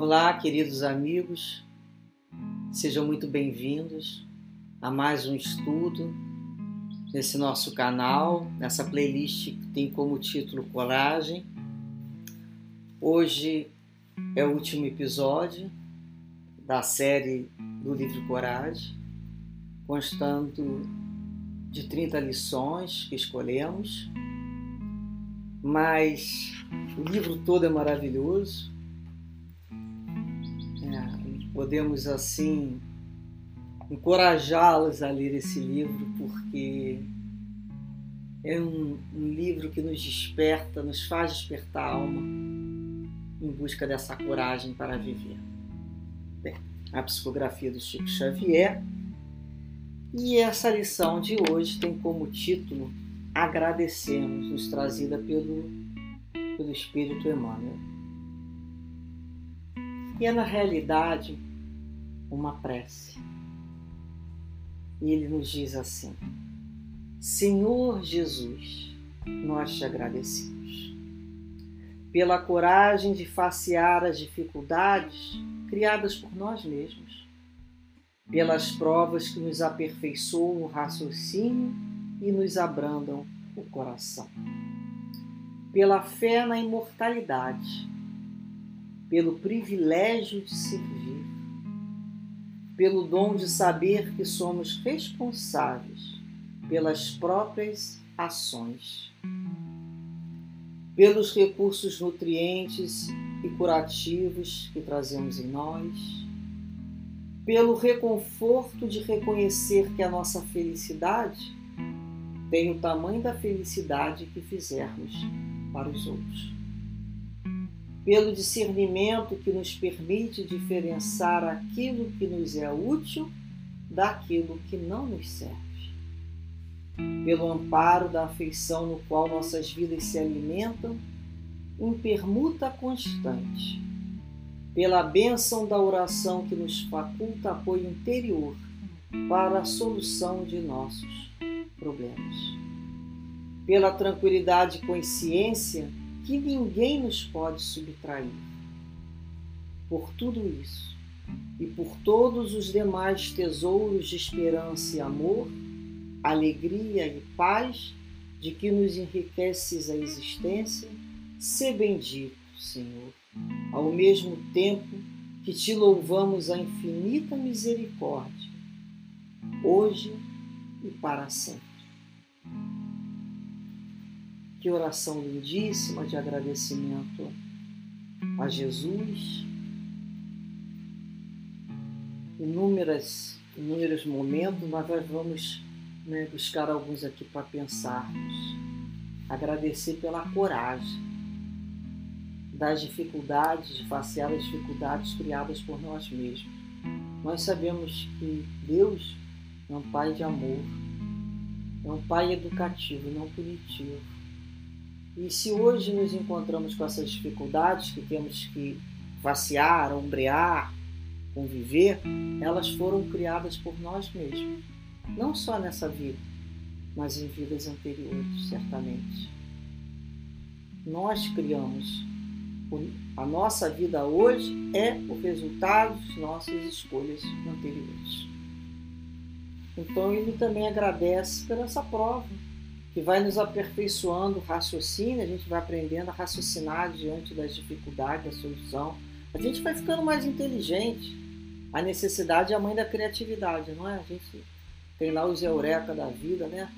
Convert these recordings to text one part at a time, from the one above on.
Olá, queridos amigos, sejam muito bem-vindos a mais um estudo nesse nosso canal, nessa playlist que tem como título Coragem. Hoje é o último episódio da série do livro Coragem, constando de 30 lições que escolhemos, mas o livro todo é maravilhoso podemos assim encorajá-los a ler esse livro, porque é um, um, livro que nos desperta, nos faz despertar a alma em busca dessa coragem para viver. Bem, a psicografia do Chico Xavier. E essa lição de hoje tem como título Agradecemos, nos trazida pelo, pelo Espírito Emmanuel. E é na realidade uma prece. E ele nos diz assim: Senhor Jesus, nós te agradecemos pela coragem de facear as dificuldades criadas por nós mesmos, pelas provas que nos aperfeiçoam o raciocínio e nos abrandam o coração, pela fé na imortalidade, pelo privilégio de servir pelo dom de saber que somos responsáveis pelas próprias ações, pelos recursos nutrientes e curativos que trazemos em nós, pelo reconforto de reconhecer que a nossa felicidade tem o tamanho da felicidade que fizermos para os outros pelo discernimento que nos permite diferenciar aquilo que nos é útil daquilo que não nos serve, pelo amparo da afeição no qual nossas vidas se alimentam em permuta constante, pela bênção da oração que nos faculta apoio interior para a solução de nossos problemas, pela tranquilidade e consciência que ninguém nos pode subtrair. Por tudo isso e por todos os demais tesouros de esperança e amor, alegria e paz de que nos enriqueces a existência, se bendito, Senhor, ao mesmo tempo que te louvamos a infinita misericórdia, hoje e para sempre. Que oração lindíssima de agradecimento a Jesus. Inúmeras, inúmeros momentos, mas nós vamos né, buscar alguns aqui para pensarmos. Agradecer pela coragem das dificuldades, de facear as dificuldades criadas por nós mesmos. Nós sabemos que Deus é um Pai de amor, é um Pai educativo, não punitivo e se hoje nos encontramos com essas dificuldades que temos que vaciar, ombrear, conviver, elas foram criadas por nós mesmos. Não só nessa vida, mas em vidas anteriores, certamente. Nós criamos. A nossa vida hoje é o resultado de nossas escolhas anteriores. Então ele também agradece por essa prova que vai nos aperfeiçoando o raciocínio, a gente vai aprendendo a raciocinar diante das dificuldades, da solução. A gente vai ficando mais inteligente. A necessidade é a mãe da criatividade, não é? A gente tem lá os eureka da vida, né?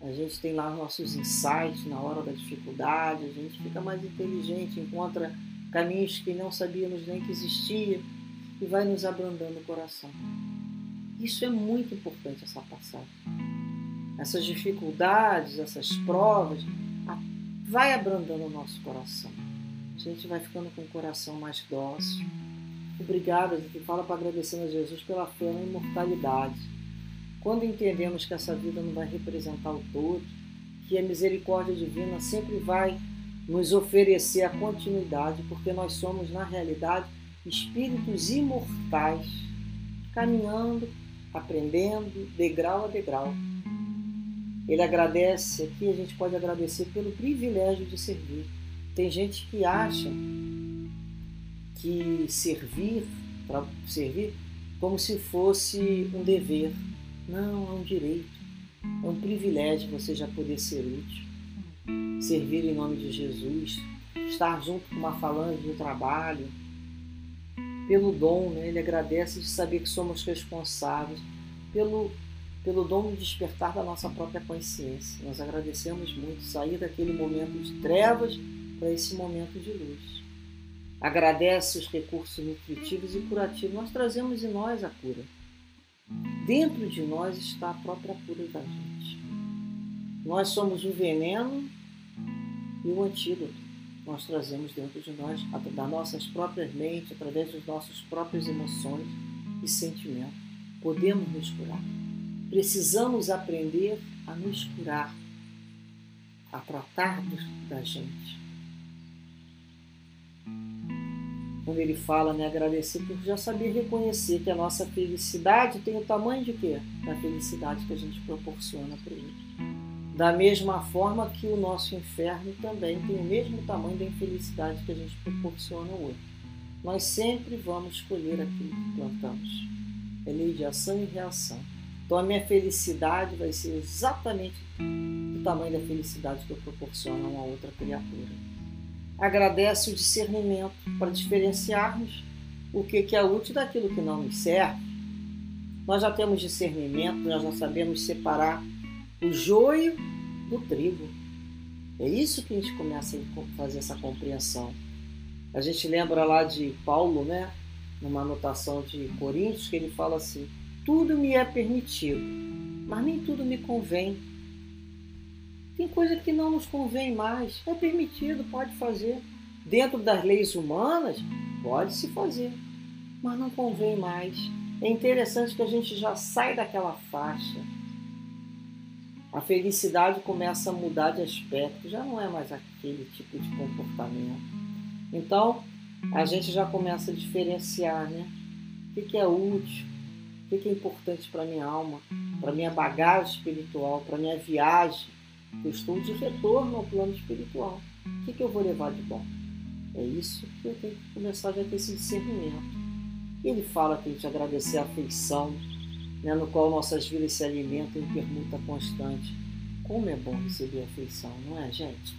A gente tem lá nossos insights na hora da dificuldade, a gente fica mais inteligente, encontra caminhos que não sabíamos nem que existia e vai nos abrandando o coração. Isso é muito importante, essa passagem essas dificuldades, essas provas, vai abrandando o nosso coração. A gente vai ficando com o coração mais dócil. Obrigada, a gente fala para agradecer a Jesus pela fé na imortalidade. Quando entendemos que essa vida não vai representar o todo, que a misericórdia divina sempre vai nos oferecer a continuidade, porque nós somos, na realidade, espíritos imortais, caminhando, aprendendo, degrau a degrau ele agradece aqui, a gente pode agradecer pelo privilégio de servir. Tem gente que acha que servir, para servir como se fosse um dever. Não, é um direito. É um privilégio você já poder ser útil. Servir em nome de Jesus, estar junto com uma falange de trabalho, pelo dom, né? ele agradece de saber que somos responsáveis, pelo, pelo dom de despertar da nossa própria consciência. Nós agradecemos muito sair daquele momento de trevas para esse momento de luz. Agradece os recursos nutritivos e curativos. Nós trazemos em nós a cura. Dentro de nós está a própria cura da gente. Nós somos o veneno e o antídoto. Nós trazemos dentro de nós, das nossas próprias mentes, através das nossas próprias emoções e sentimentos. Podemos nos curar. Precisamos aprender a nos curar, a tratar da gente. quando ele fala, né, agradecer por já saber reconhecer que a nossa felicidade tem o tamanho de quê? Da felicidade que a gente proporciona para ele. Da mesma forma que o nosso inferno também tem o mesmo tamanho da infelicidade que a gente proporciona ao outro. Nós sempre vamos escolher aquilo que plantamos. É lei de ação e reação. Então a minha felicidade vai ser exatamente do tamanho da felicidade que eu proporciono a uma outra criatura agradece o discernimento para diferenciarmos o que é útil daquilo que não nos serve. Nós já temos discernimento, nós já sabemos separar o joio do trigo. É isso que a gente começa a fazer essa compreensão. A gente lembra lá de Paulo, né? Numa anotação de Coríntios, que ele fala assim: tudo me é permitido, mas nem tudo me convém. Tem coisa que não nos convém mais. É permitido, pode fazer. Dentro das leis humanas, pode se fazer, mas não convém mais. É interessante que a gente já sai daquela faixa. A felicidade começa a mudar de aspecto, já não é mais aquele tipo de comportamento. Então, a gente já começa a diferenciar, né? O que é útil, o que é importante para minha alma, para minha bagagem espiritual, para minha viagem eu estou de retorno ao plano espiritual. O que, que eu vou levar de bom? É isso que eu tenho que começar a ter esse discernimento. Ele fala que a gente agradecer a afeição, né, no qual nossas vidas se alimentam em permuta constante. Como é bom receber afeição, não é, gente?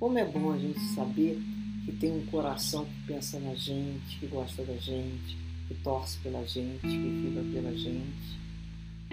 Como é bom a gente saber que tem um coração que pensa na gente, que gosta da gente, que torce pela gente, que viva pela gente.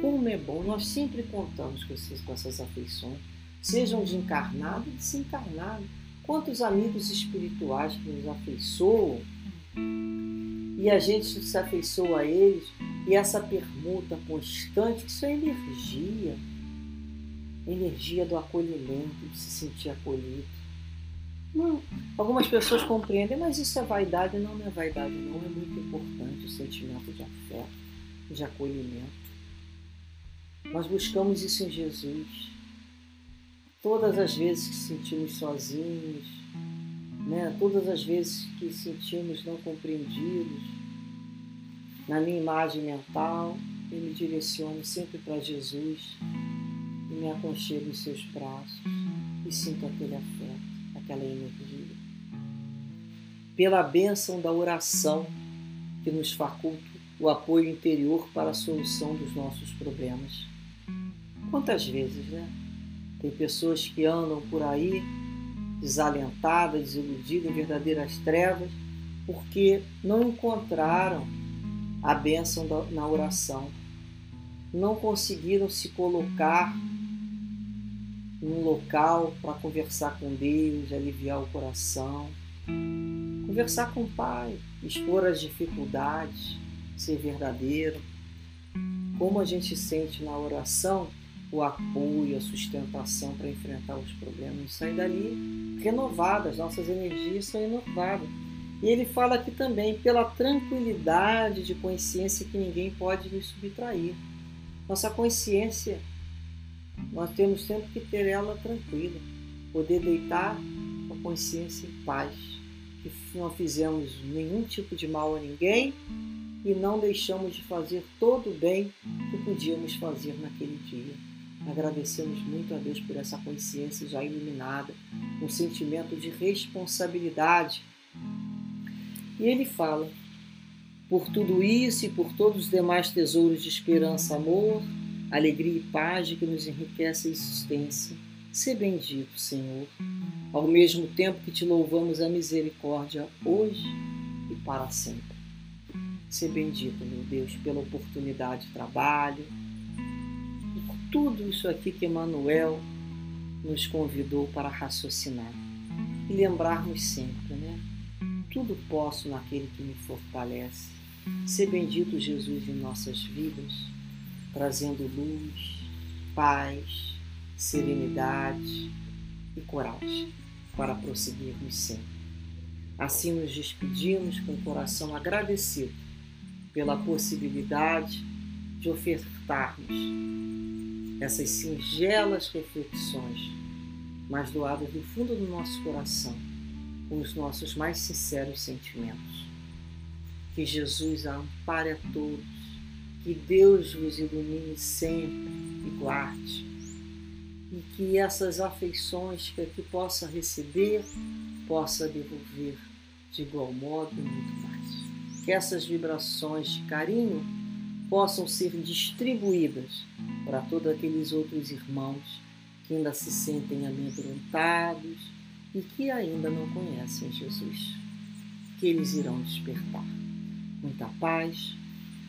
Como é bom, nós sempre contamos com, esses, com essas afeições, sejam de encarnado e desencarnado. Quantos amigos espirituais que nos afeiçoam e a gente se afeiçoa a eles, e essa permuta constante, isso é energia, energia do acolhimento, de se sentir acolhido. Algumas pessoas compreendem, mas isso é vaidade. Não, não é vaidade, não. É muito importante o sentimento de afeto, de acolhimento. Nós buscamos isso em Jesus. Todas as vezes que sentimos sozinhos, né? todas as vezes que sentimos não compreendidos, na minha imagem mental, eu me direciono sempre para Jesus e me aconchego em seus braços e sinto aquele afeto, aquela energia. Pela bênção da oração que nos faculta o apoio interior para a solução dos nossos problemas. Quantas vezes, né? Tem pessoas que andam por aí desalentadas, desiludidas, em verdadeiras trevas, porque não encontraram a bênção na oração. Não conseguiram se colocar num local para conversar com Deus, aliviar o coração, conversar com o Pai, expor as dificuldades, ser verdadeiro. Como a gente sente na oração, o apoio, a sustentação para enfrentar os problemas. Sair dali renovadas, nossas energias são renovadas. E ele fala aqui também pela tranquilidade de consciência que ninguém pode nos subtrair. Nossa consciência, nós temos sempre que ter ela tranquila, poder deitar com a consciência em paz, que não fizemos nenhum tipo de mal a ninguém e não deixamos de fazer todo o bem que podíamos fazer naquele dia. Agradecemos muito a Deus por essa consciência já iluminada, um sentimento de responsabilidade E ele fala: por tudo isso e por todos os demais tesouros de esperança, amor, alegria e paz que nos enriquece a existência. Se bendito, Senhor, ao mesmo tempo que te louvamos a misericórdia hoje e para sempre. Se bendito, meu Deus, pela oportunidade de trabalho, por tudo isso aqui que Emmanuel nos convidou para raciocinar e lembrarmos sempre, né? Tudo posso naquele que me fortalece. Se bendito Jesus em nossas vidas, trazendo luz, paz, serenidade e coragem para prosseguirmos sempre. Assim nos despedimos com o coração agradecido pela possibilidade de ofertarmos essas singelas reflexões, mas doadas do fundo do nosso coração, com os nossos mais sinceros sentimentos. Que Jesus a ampare a todos, que Deus vos ilumine sempre e guarde, e que essas afeições que aqui possa receber, possa devolver de igual modo e muito mais. Que essas vibrações de carinho possam ser distribuídas para todos aqueles outros irmãos que ainda se sentem amedrontados e que ainda não conhecem Jesus. Que eles irão despertar. Muita paz,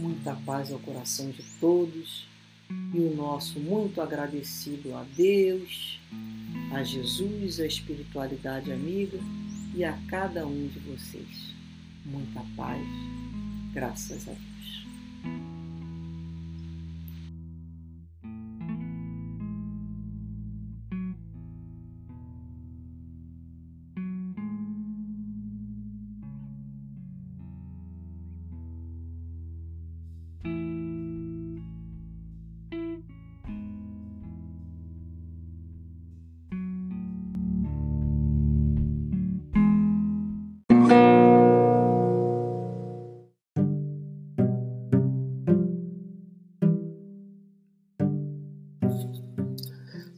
muita paz ao coração de todos e o nosso muito agradecido a Deus, a Jesus, a espiritualidade amiga e a cada um de vocês. Muita paz, graças a Deus.